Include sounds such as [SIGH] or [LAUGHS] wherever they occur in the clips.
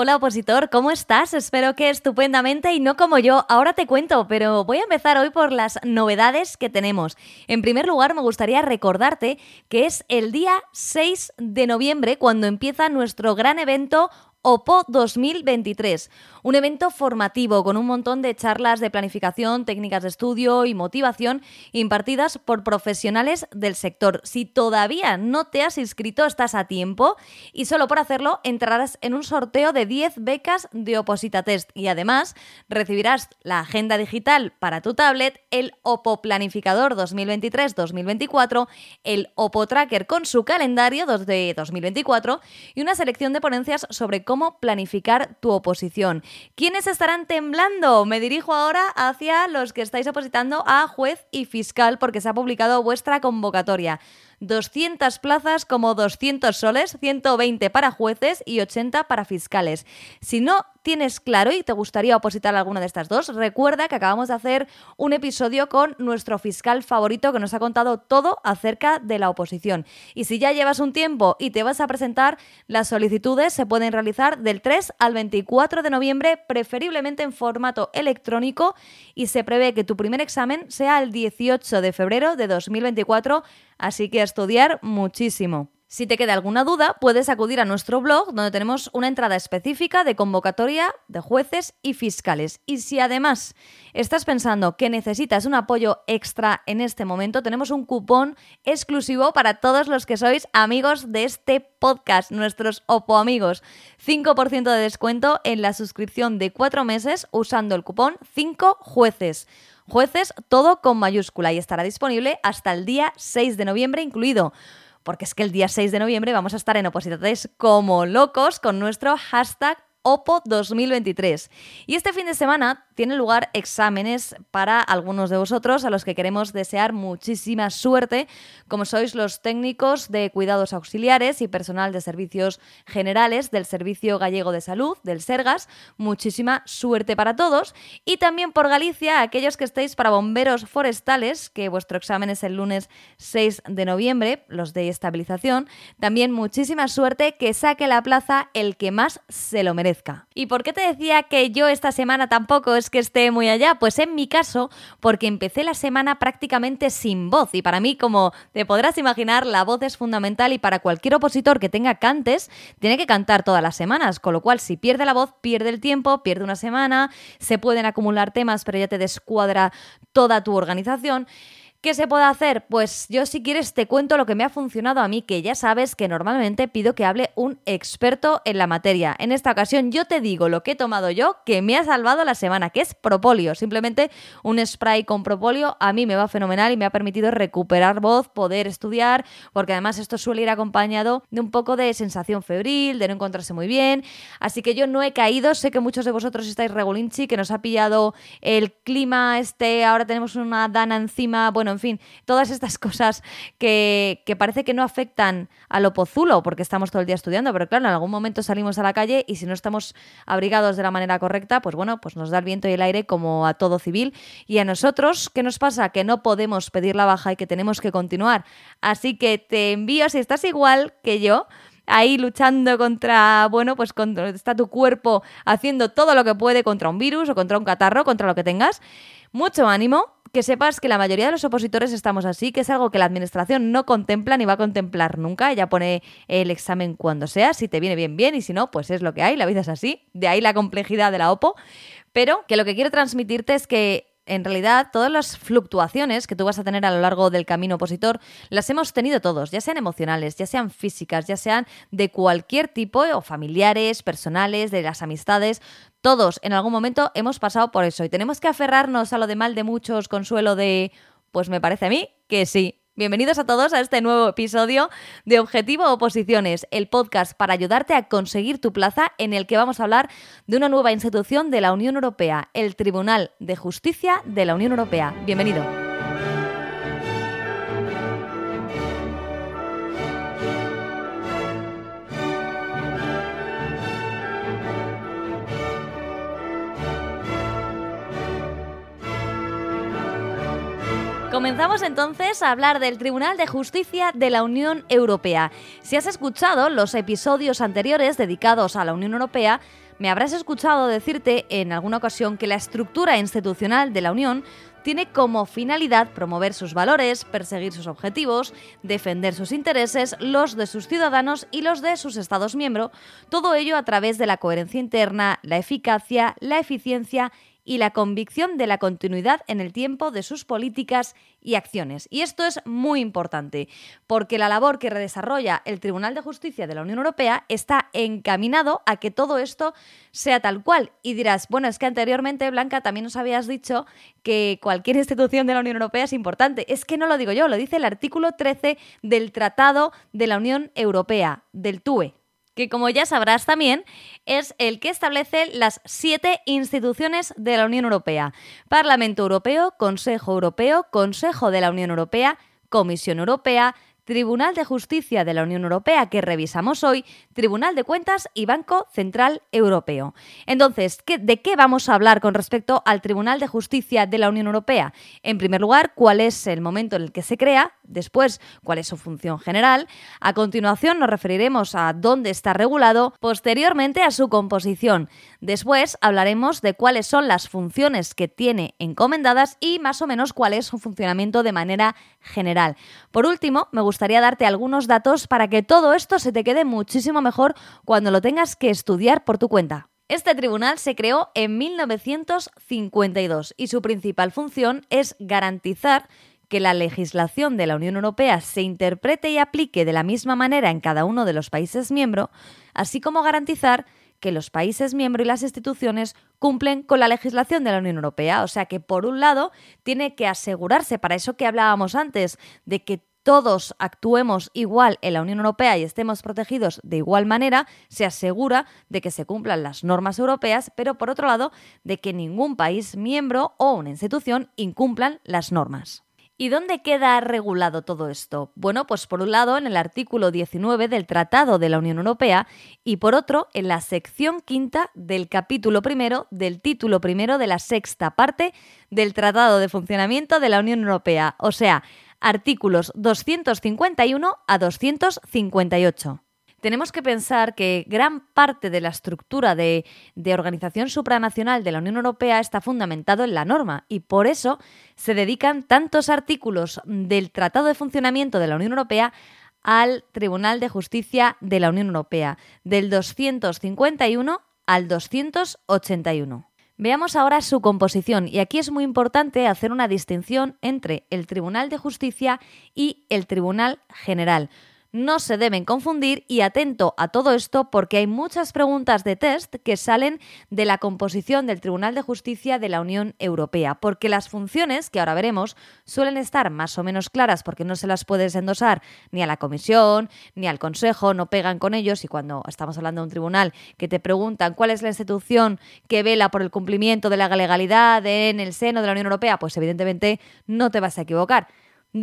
Hola opositor, ¿cómo estás? Espero que estupendamente y no como yo. Ahora te cuento, pero voy a empezar hoy por las novedades que tenemos. En primer lugar, me gustaría recordarte que es el día 6 de noviembre cuando empieza nuestro gran evento OPO 2023, un evento formativo con un montón de charlas de planificación, técnicas de estudio y motivación impartidas por profesionales del sector. Si todavía no te has inscrito, estás a tiempo y solo por hacerlo entrarás en un sorteo de 10 becas de Oposita Test y además recibirás la agenda digital para tu tablet, el OPO Planificador 2023-2024, el OPO Tracker con su calendario de 2024 y una selección de ponencias sobre cómo planificar tu oposición. ¿Quiénes estarán temblando? Me dirijo ahora hacia los que estáis opositando a juez y fiscal porque se ha publicado vuestra convocatoria. 200 plazas como 200 soles, 120 para jueces y 80 para fiscales. Si no tienes claro y te gustaría opositar alguna de estas dos, recuerda que acabamos de hacer un episodio con nuestro fiscal favorito que nos ha contado todo acerca de la oposición. Y si ya llevas un tiempo y te vas a presentar, las solicitudes se pueden realizar del 3 al 24 de noviembre, preferiblemente en formato electrónico, y se prevé que tu primer examen sea el 18 de febrero de 2024 Así que estudiar muchísimo. Si te queda alguna duda, puedes acudir a nuestro blog donde tenemos una entrada específica de convocatoria de jueces y fiscales. Y si además estás pensando que necesitas un apoyo extra en este momento, tenemos un cupón exclusivo para todos los que sois amigos de este podcast, nuestros OPO amigos. 5% de descuento en la suscripción de cuatro meses usando el cupón 5 jueces. Jueces, todo con mayúscula y estará disponible hasta el día 6 de noviembre incluido. Porque es que el día 6 de noviembre vamos a estar en Opositades como locos con nuestro hashtag OPO 2023. Y este fin de semana tienen lugar exámenes para algunos de vosotros a los que queremos desear muchísima suerte, como sois los técnicos de cuidados auxiliares y personal de servicios generales del Servicio Gallego de Salud, del Sergas. Muchísima suerte para todos. Y también por Galicia, aquellos que estéis para bomberos forestales, que vuestro examen es el lunes 6 de noviembre, los de estabilización. También muchísima suerte que saque la plaza el que más se lo merece. ¿Y por qué te decía que yo esta semana tampoco es que esté muy allá? Pues en mi caso, porque empecé la semana prácticamente sin voz y para mí, como te podrás imaginar, la voz es fundamental y para cualquier opositor que tenga cantes, tiene que cantar todas las semanas, con lo cual si pierde la voz, pierde el tiempo, pierde una semana, se pueden acumular temas, pero ya te descuadra toda tu organización. ¿Qué se puede hacer? Pues yo si quieres te cuento lo que me ha funcionado a mí, que ya sabes que normalmente pido que hable un experto en la materia. En esta ocasión yo te digo lo que he tomado yo, que me ha salvado la semana, que es propolio. Simplemente un spray con propolio a mí me va fenomenal y me ha permitido recuperar voz, poder estudiar, porque además esto suele ir acompañado de un poco de sensación febril, de no encontrarse muy bien. Así que yo no he caído, sé que muchos de vosotros estáis regulinchi, que nos ha pillado el clima este, ahora tenemos una dana encima, bueno, en fin, todas estas cosas que, parece que no afectan a lo pozulo porque estamos todo el día estudiando, pero claro, en algún momento salimos a la calle y si no estamos abrigados de la manera correcta, pues bueno, pues nos da el viento y el aire como a todo civil. Y a nosotros, ¿qué nos pasa? Que no podemos pedir la baja y que tenemos que continuar. Así que te envío, si estás igual que yo, ahí luchando contra, bueno, pues contra, está tu cuerpo haciendo todo lo que puede contra un virus o contra un catarro, contra lo que tengas. Mucho ánimo, que sepas que la mayoría de los opositores estamos así, que es algo que la administración no contempla ni va a contemplar nunca. Ella pone el examen cuando sea, si te viene bien, bien, y si no, pues es lo que hay, la vida es así. De ahí la complejidad de la OPO. Pero que lo que quiero transmitirte es que en realidad todas las fluctuaciones que tú vas a tener a lo largo del camino opositor las hemos tenido todos, ya sean emocionales, ya sean físicas, ya sean de cualquier tipo, o familiares, personales, de las amistades. Todos en algún momento hemos pasado por eso y tenemos que aferrarnos a lo de mal de muchos, consuelo de, pues me parece a mí que sí, Bienvenidos a todos a este nuevo episodio de Objetivo Oposiciones, el podcast para ayudarte a conseguir tu plaza en el que vamos a hablar de una nueva institución de la Unión Europea, el Tribunal de Justicia de la Unión Europea. Bienvenido. Comenzamos entonces a hablar del Tribunal de Justicia de la Unión Europea. Si has escuchado los episodios anteriores dedicados a la Unión Europea, Me habrás escuchado decirte en alguna ocasión que la estructura institucional de la Unión tiene como finalidad promover sus valores, perseguir sus objetivos, defender sus intereses, los de sus ciudadanos y los de sus Estados miembros, todo ello a través de la coherencia interna, la eficacia, la eficiencia y la convicción de la continuidad en el tiempo de sus políticas y acciones. Y esto es muy importante, porque la labor que redesarrolla el Tribunal de Justicia de la Unión Europea está encaminado a que todo esto sea tal cual. Y dirás, bueno, es que anteriormente, Blanca, también nos habías dicho que cualquier institución de la Unión Europea es importante. Es que no lo digo yo, lo dice el artículo 13 del Tratado de la Unión Europea, del TUE que como ya sabrás también es el que establece las siete instituciones de la Unión Europea. Parlamento Europeo, Consejo Europeo, Consejo de la Unión Europea, Comisión Europea, Tribunal de Justicia de la Unión Europea que revisamos hoy, Tribunal de Cuentas y Banco Central Europeo. Entonces, ¿de qué vamos a hablar con respecto al Tribunal de Justicia de la Unión Europea? En primer lugar, cuál es el momento en el que se crea, después, cuál es su función general, a continuación nos referiremos a dónde está regulado, posteriormente a su composición, después hablaremos de cuáles son las funciones que tiene encomendadas y más o menos cuál es su funcionamiento de manera general. Por último, me gustaría gustaría darte algunos datos para que todo esto se te quede muchísimo mejor cuando lo tengas que estudiar por tu cuenta. Este tribunal se creó en 1952 y su principal función es garantizar que la legislación de la Unión Europea se interprete y aplique de la misma manera en cada uno de los países miembros, así como garantizar que los países miembros y las instituciones cumplen con la legislación de la Unión Europea. O sea que, por un lado, tiene que asegurarse, para eso que hablábamos antes, de que todos actuemos igual en la Unión Europea y estemos protegidos de igual manera, se asegura de que se cumplan las normas europeas, pero por otro lado, de que ningún país miembro o una institución incumplan las normas. ¿Y dónde queda regulado todo esto? Bueno, pues por un lado en el artículo 19 del Tratado de la Unión Europea y por otro en la sección quinta del capítulo primero del título primero de la sexta parte del Tratado de Funcionamiento de la Unión Europea. O sea, artículos 251 a 258 tenemos que pensar que gran parte de la estructura de, organización supranacional de la Unión Europea está fundamentado en la norma y por eso se dedican tantos artículos del Tratado de Funcionamiento de la Unión Europea al Tribunal de Justicia de la Unión Europea, del 251 al 281. Veamos ahora su composición y aquí es muy importante hacer una distinción entre el Tribunal de Justicia y el Tribunal General no se deben confundir y atento a todo esto porque hay muchas preguntas de test que salen de la composición del Tribunal de Justicia de la Unión Europea, porque las funciones que ahora veremos suelen estar más o menos claras porque no se las puedes endosar ni a la Comisión ni al Consejo, no pegan con ellos y cuando estamos hablando de un tribunal que te preguntan cuál es la institución que vela por el cumplimiento de la legalidad en el seno de la Unión Europea, pues evidentemente no te vas a equivocar.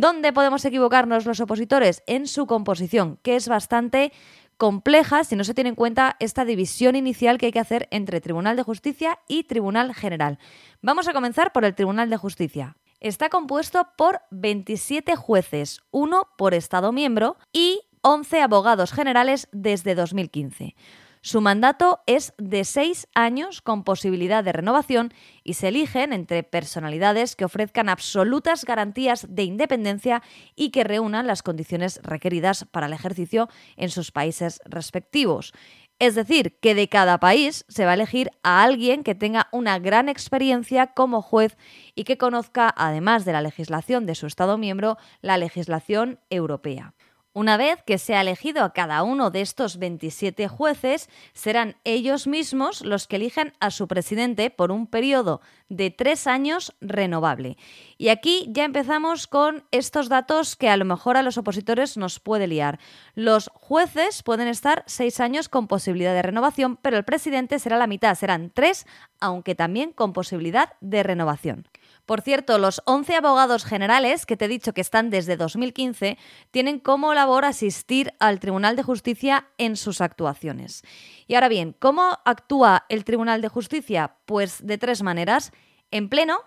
¿Dónde podemos equivocarnos los opositores? En su composición, que es bastante compleja si no se tiene en cuenta esta división inicial que hay que hacer entre Tribunal de Justicia y Tribunal General. Vamos a comenzar por el Tribunal de Justicia. Está compuesto por 27 jueces, uno por Estado miembro y 11 abogados generales desde 2015. Su mandato es de seis años con posibilidad de renovación y se eligen entre personalidades que ofrezcan absolutas garantías de independencia y que reúnan las condiciones requeridas para el ejercicio en sus países respectivos. Es decir, que de cada país se va a elegir a alguien que tenga una gran experiencia como juez y que conozca, además de la legislación de su Estado miembro, la legislación europea. Una vez que se ha elegido a cada uno de estos 27 jueces, serán ellos mismos los que elijan a su presidente por un periodo de tres años renovable. Y aquí ya empezamos con estos datos que a lo mejor a los opositores nos puede liar. Los jueces pueden estar seis años con posibilidad de renovación, pero el presidente será la mitad, serán tres, aunque también con posibilidad de renovación. Por cierto, los 11 abogados generales que te he dicho que están desde 2015 tienen como labor asistir al Tribunal de Justicia en sus actuaciones. Y ahora bien, ¿cómo actúa el Tribunal de Justicia? Pues de tres maneras, en pleno,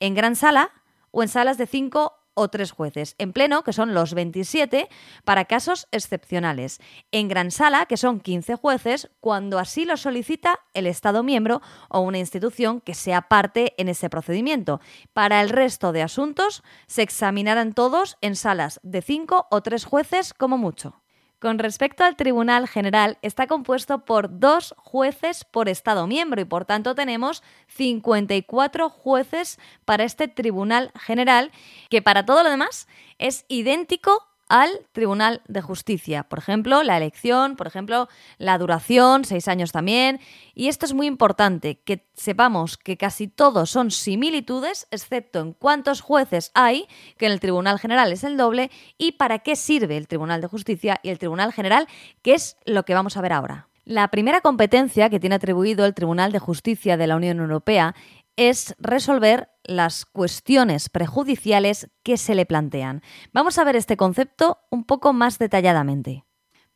en gran sala o en salas de 5 o tres jueces. En pleno, que son los 27, para casos excepcionales. En gran sala, que son 15 jueces, cuando así lo solicita el Estado miembro o una institución que sea parte en ese procedimiento. Para el resto de asuntos, se examinarán todos en salas de 5 o tres jueces como mucho. Con respecto al Tribunal General, está compuesto por dos jueces por Estado miembro y por tanto tenemos 54 jueces para este Tribunal General, que para todo lo demás es idéntico al Tribunal de Justicia. Por ejemplo, la elección, por ejemplo, la duración, seis años también. Y esto es muy importante, que sepamos que casi todos son similitudes, excepto en cuántos jueces hay, que en el Tribunal General es el doble, y para qué sirve el Tribunal de Justicia y el Tribunal General, que es lo que vamos a ver ahora. La primera competencia que tiene atribuido el Tribunal de Justicia de la Unión Europea es resolver las cuestiones prejudiciales que se le plantean. Vamos a ver este concepto un poco más detalladamente.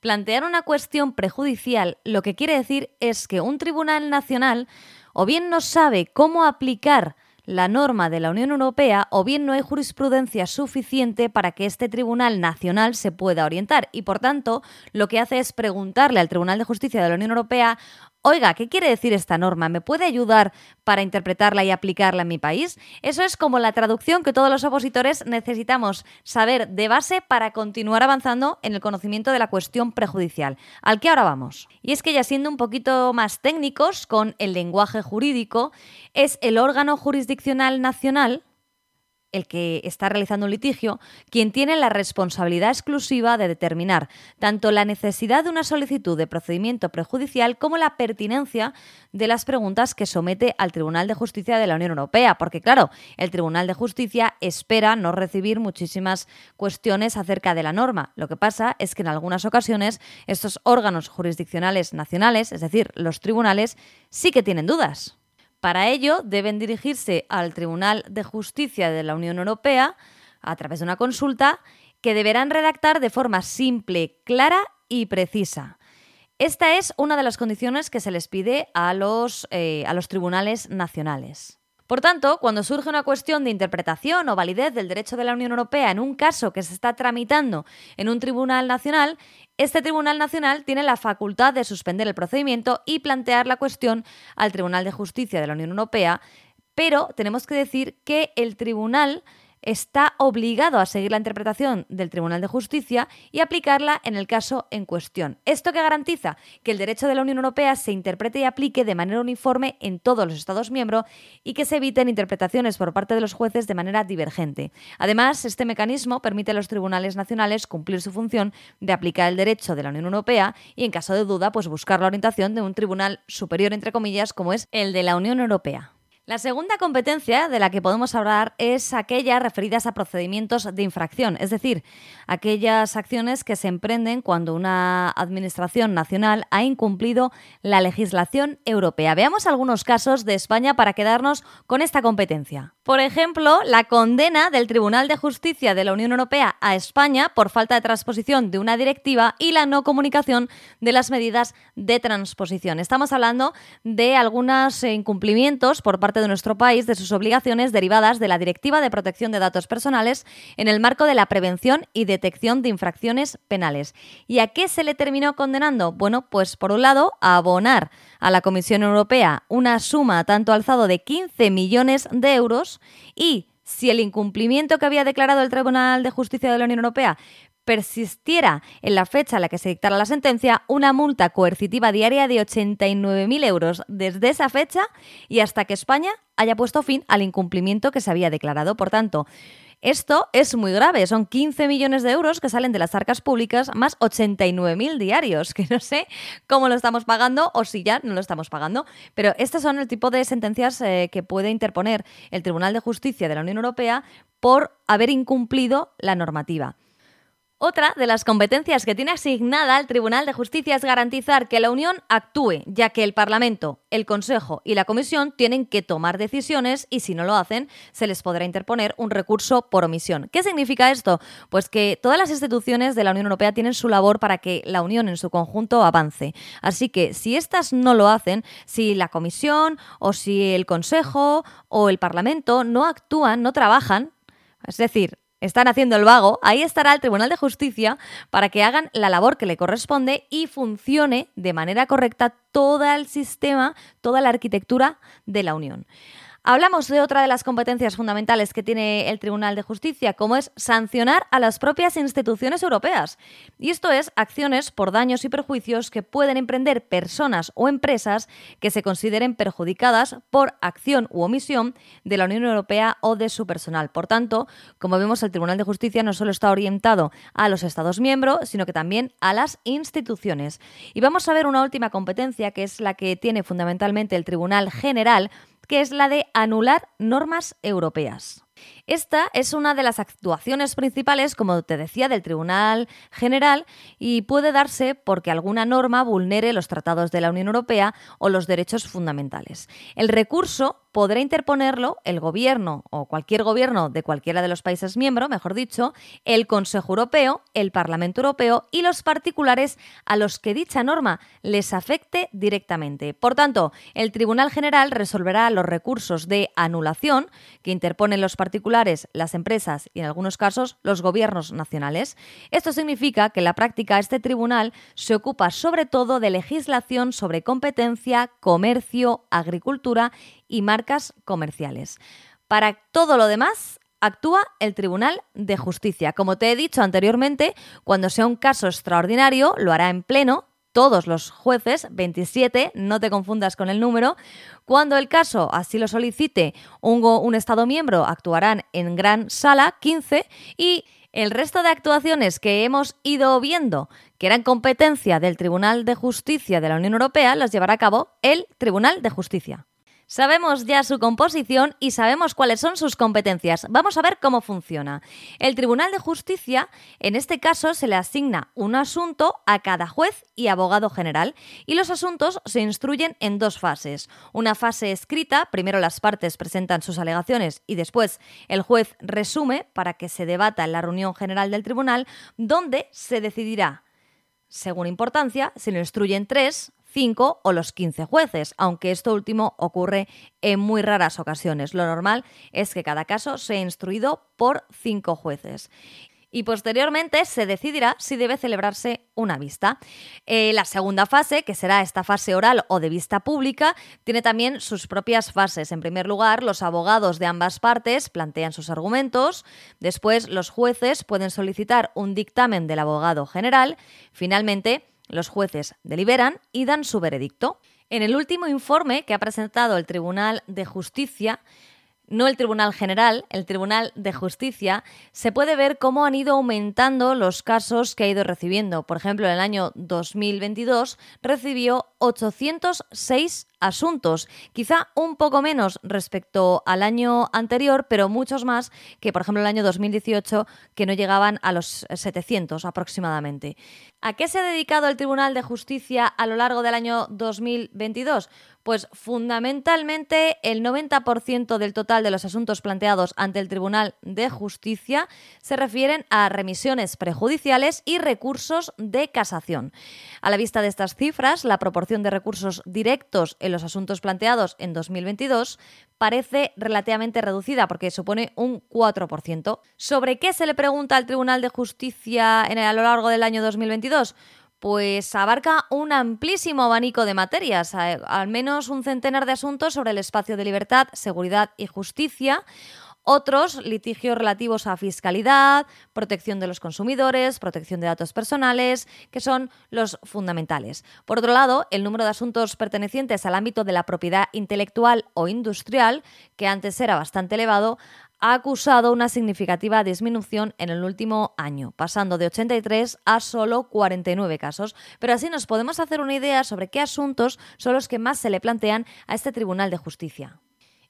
Plantear una cuestión prejudicial lo que quiere decir es que un tribunal nacional o bien no sabe cómo aplicar la norma de la Unión Europea o bien no hay jurisprudencia suficiente para que este Tribunal Nacional se pueda orientar y por tanto lo que hace es preguntarle al Tribunal de Justicia de la Unión Europea Oiga, ¿qué quiere decir esta norma? ¿Me puede ayudar para interpretarla y aplicarla en mi país? Eso es como la traducción que todos los opositores necesitamos saber de base para continuar avanzando en el conocimiento de la cuestión prejudicial, al que ahora vamos. Y es que ya siendo un poquito más técnicos con el lenguaje jurídico, es el órgano jurisdiccional nacional el que está realizando un litigio, quien tiene la responsabilidad exclusiva de determinar tanto la necesidad de una solicitud de procedimiento prejudicial como la pertinencia de las preguntas que somete al Tribunal de Justicia de la Unión Europea, porque claro, el Tribunal de Justicia espera no recibir muchísimas cuestiones acerca de la norma. Lo que pasa es que en algunas ocasiones estos órganos jurisdiccionales nacionales, es decir, los tribunales, sí que tienen dudas. Para ello, deben dirigirse al Tribunal de Justicia de la Unión Europea a través de una consulta que deberán redactar de forma simple, clara y precisa. Esta es una de las condiciones que se les pide a los, eh, a los tribunales nacionales. Por tanto, cuando surge una cuestión de interpretación o validez del derecho de la Unión Europea en un caso que se está tramitando en un tribunal nacional, este tribunal nacional tiene la facultad de suspender el procedimiento y plantear la cuestión al Tribunal de Justicia de la Unión Europea, pero tenemos que decir que el tribunal está obligado a seguir la interpretación del Tribunal de Justicia y aplicarla en el caso en cuestión. ¿Esto que garantiza? Que el derecho de la Unión Europea se interprete y aplique de manera uniforme en todos los Estados miembros y que se eviten interpretaciones por parte de los jueces de manera divergente. Además, este mecanismo permite a los tribunales nacionales cumplir su función de aplicar el derecho de la Unión Europea y, en caso de duda, pues buscar la orientación de un tribunal superior, entre comillas, como es el de la Unión Europea. La segunda competencia de la que podemos hablar es aquella referidas a procedimientos de infracción, es decir, aquellas acciones que se emprenden cuando una administración nacional ha incumplido la legislación europea. Veamos algunos casos de España para quedarnos con esta competencia. Por ejemplo, la condena del Tribunal de Justicia de la Unión Europea a España por falta de transposición de una directiva y la no comunicación de las medidas de transposición. Estamos hablando de algunos incumplimientos por parte de nuestro país de sus obligaciones derivadas de la Directiva de Protección de Datos Personales en el marco de la prevención y detección de infracciones penales. ¿Y a qué se le terminó condenando? Bueno, pues por un lado, a abonar a la Comisión Europea una suma tanto alzado de 15 millones de euros y si el incumplimiento que había declarado el Tribunal de Justicia de la Unión Europea persistiera en la fecha en la que se dictara la sentencia una multa coercitiva diaria de 89.000 euros desde esa fecha y hasta que España haya puesto fin al incumplimiento que se había declarado. Por tanto, esto es muy grave, son 15 millones de euros que salen de las arcas públicas más 89.000 diarios, [LAUGHS] que no sé cómo lo estamos pagando o si ya no lo estamos pagando, pero estos son el tipo de sentencias eh, que puede interponer el Tribunal de Justicia de la Unión Europea por haber incumplido la normativa. Otra de las competencias que tiene asignada el Tribunal de Justicia es garantizar que la Unión actúe, ya que el Parlamento, el Consejo y la Comisión tienen que tomar decisiones y si no lo hacen, se les podrá interponer un recurso por omisión. ¿Qué significa esto? Pues que todas las instituciones de la Unión Europea tienen su labor para que la Unión en su conjunto avance. Así que si estas no lo hacen, si la Comisión o si el Consejo o el Parlamento no actúan, no trabajan, es decir, están haciendo el vago, ahí estará el Tribunal de Justicia para que hagan la labor que le corresponde y funcione de manera correcta todo el sistema, toda la arquitectura de la Unión. Hablamos de otra de las competencias fundamentales que tiene el Tribunal de Justicia, como es sancionar a las propias instituciones europeas. Y esto es acciones por daños y perjuicios que pueden emprender personas o empresas que se consideren perjudicadas por acción u omisión de la Unión Europea o de su personal. Por tanto, como vemos, el Tribunal de Justicia no solo está orientado a los Estados miembros, sino que también a las instituciones. Y vamos a ver una última competencia, que es la que tiene fundamentalmente el Tribunal General, que es la de anular normas europeas. Esta es una de las actuaciones principales, como te decía, del Tribunal General y puede darse porque alguna norma vulnere los tratados de la Unión Europea o los derechos fundamentales. El recurso podrá interponerlo el gobierno o cualquier gobierno de cualquiera de los países miembros, mejor dicho, el Consejo Europeo, el Parlamento Europeo y los particulares a los que dicha norma les afecte directamente. Por tanto, el Tribunal General resolverá los recursos de anulación que interponen los particulares, las empresas y en algunos casos los gobiernos nacionales. Esto significa que en la práctica este tribunal se ocupa sobre todo de legislación sobre competencia, comercio, agricultura y marcas comerciales. Para todo lo demás, actúa el Tribunal de Justicia. Como te he dicho anteriormente, cuando sea un caso extraordinario, lo hará en pleno. Todos los jueces, 27, no te confundas con el número, cuando el caso así lo solicite un, Estado miembro, actuarán en gran sala, 15, y el resto de actuaciones que hemos ido viendo, que eran competencia del Tribunal de Justicia de la Unión Europea, las llevará a cabo el Tribunal de Justicia. Sabemos ya su composición y sabemos cuáles son sus competencias. Vamos a ver cómo funciona. El Tribunal de Justicia, en este caso, se le asigna un asunto a cada juez y abogado general y los asuntos se instruyen en dos fases. Una fase escrita, primero las partes presentan sus alegaciones y después el juez resume para que se debata en la reunión general del tribunal, donde se decidirá según importancia, se lo instruyen tres, 5 o los 15 jueces, aunque esto último ocurre en muy raras ocasiones. Lo normal es que cada caso sea instruido por 5 jueces y posteriormente se decidirá si debe celebrarse una vista. Eh, la segunda fase, que será esta fase oral o de vista pública, tiene también sus propias fases. En primer lugar, los abogados de ambas partes plantean sus argumentos, después los jueces pueden solicitar un dictamen del abogado general, finalmente los jueces deliberan y dan su veredicto. En el último informe que ha presentado el Tribunal de Justicia, no el Tribunal General, el Tribunal de Justicia, se puede ver cómo han ido aumentando los casos que ha ido recibiendo. Por ejemplo, en el año 2022 recibió 806 asuntos, quizá un poco menos respecto al año anterior, pero muchos más que, por ejemplo, el año 2018, que no llegaban a los 700 aproximadamente. ¿A qué se ha dedicado el Tribunal de Justicia a lo largo del año 2022? Pues fundamentalmente el 90% del total de los asuntos planteados ante el Tribunal de Justicia se refieren a remisiones prejudiciales y recursos de casación. A la vista de estas cifras, la proporción de recursos directos en los asuntos planteados en 2022 parece relativamente reducida porque supone un 4%. ¿Sobre qué se le pregunta al Tribunal de Justicia en a lo largo del año 2022? pues abarca un amplísimo abanico de materias, al menos un centenar de asuntos sobre el espacio de libertad, seguridad y justicia, otros litigios relativos a fiscalidad, protección de los consumidores, protección de datos personales, que son los fundamentales. Por otro lado, el número de asuntos pertenecientes al ámbito de la propiedad intelectual o industrial, que antes era bastante elevado, ha acusado una significativa disminución en el último año, pasando de 83 a solo 49 casos. Pero así nos podemos hacer una idea sobre qué asuntos son los que más se le plantean a este Tribunal de Justicia.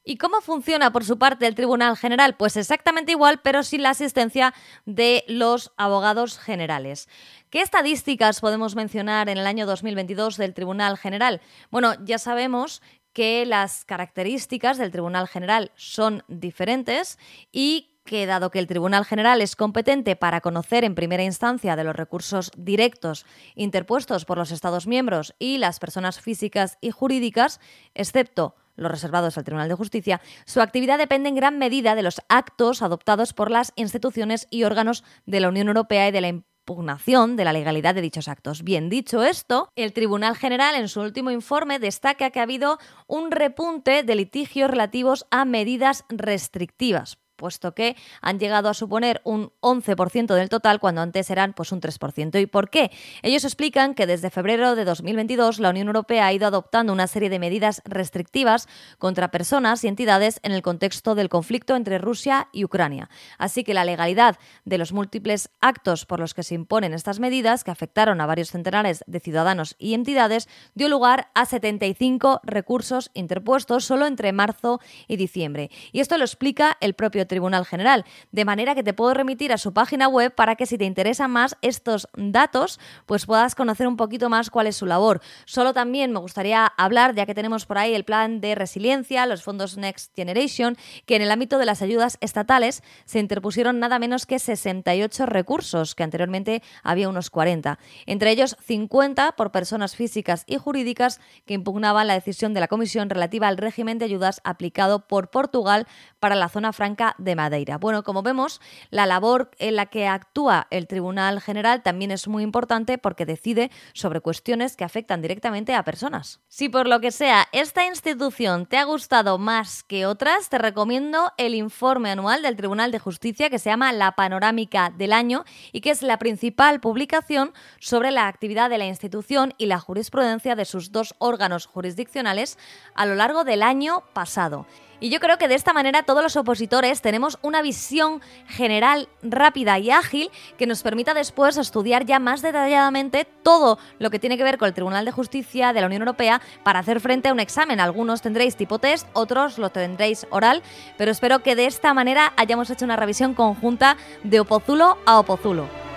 ¿Y cómo funciona por su parte el Tribunal General? Pues exactamente igual, pero sin la asistencia de los abogados generales. ¿Qué estadísticas podemos mencionar en el año 2022 del Tribunal General? Bueno, ya sabemos que las características del Tribunal General son diferentes y que dado que el Tribunal General es competente para conocer en primera instancia de los recursos directos interpuestos por los Estados miembros y las personas físicas y jurídicas, excepto los reservados al Tribunal de Justicia, su actividad depende en gran medida de los actos adoptados por las instituciones y órganos de la Unión Europea y de la impugnación de la legalidad de dichos actos. Bien dicho esto, el Tribunal General en su último informe destaca que ha habido un repunte de litigios relativos a medidas restrictivas puesto que han llegado a suponer un 11% del total cuando antes eran pues un 3%. ¿Y por qué? Ellos explican que desde febrero de 2022 la Unión Europea ha ido adoptando una serie de medidas restrictivas contra personas y entidades en el contexto del conflicto entre Rusia y Ucrania. Así que la legalidad de los múltiples actos por los que se imponen estas medidas, que afectaron a varios centenares de ciudadanos y entidades, dio lugar a 75 recursos interpuestos solo entre marzo y diciembre. Y esto lo explica el propio Tribunal General, de manera que te puedo remitir a su página web para que si te interesan más estos datos, pues puedas conocer un poquito más cuál es su labor. Solo también me gustaría hablar, ya que tenemos por ahí el plan de resiliencia, los fondos Next Generation, que en el ámbito de las ayudas estatales se interpusieron nada menos que 68 recursos, que anteriormente había unos 40. Entre ellos 50 por personas físicas y jurídicas que impugnaban la decisión de la Comisión relativa al régimen de ayudas aplicado por Portugal para la zona franca de Madeira. Bueno, como vemos, la labor en la que actúa el Tribunal General también es muy importante porque decide sobre cuestiones que afectan directamente a personas. Si por lo que sea esta institución te ha gustado más que otras, te recomiendo el informe anual del Tribunal de Justicia que se llama La Panorámica del Año y que es la principal publicación sobre la actividad de la institución y la jurisprudencia de sus dos órganos jurisdiccionales a lo largo del año pasado. Y yo creo que de esta manera todos los opositores tenemos una visión general rápida y ágil que nos permita después estudiar ya más detalladamente todo lo que tiene que ver con el Tribunal de Justicia de la Unión Europea para hacer frente a un examen. Algunos tendréis tipo test, otros lo tendréis oral, pero espero que de esta manera hayamos hecho una revisión conjunta de Opozulo a Opozulo.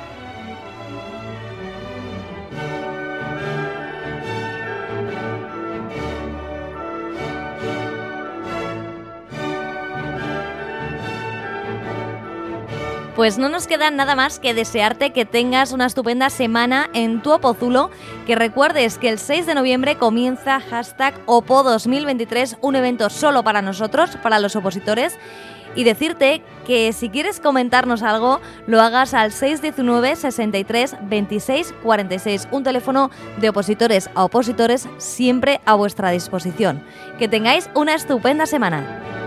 Pues no nos queda nada más que desearte que tengas una estupenda semana en tu Opozulo, que recuerdes que el 6 de noviembre comienza hashtag Opo 2023, un evento solo para nosotros, para los opositores, y decirte que si quieres comentarnos algo, lo hagas al 619 63 26 46, un teléfono de opositores a opositores siempre a vuestra disposición. Que tengáis una estupenda semana.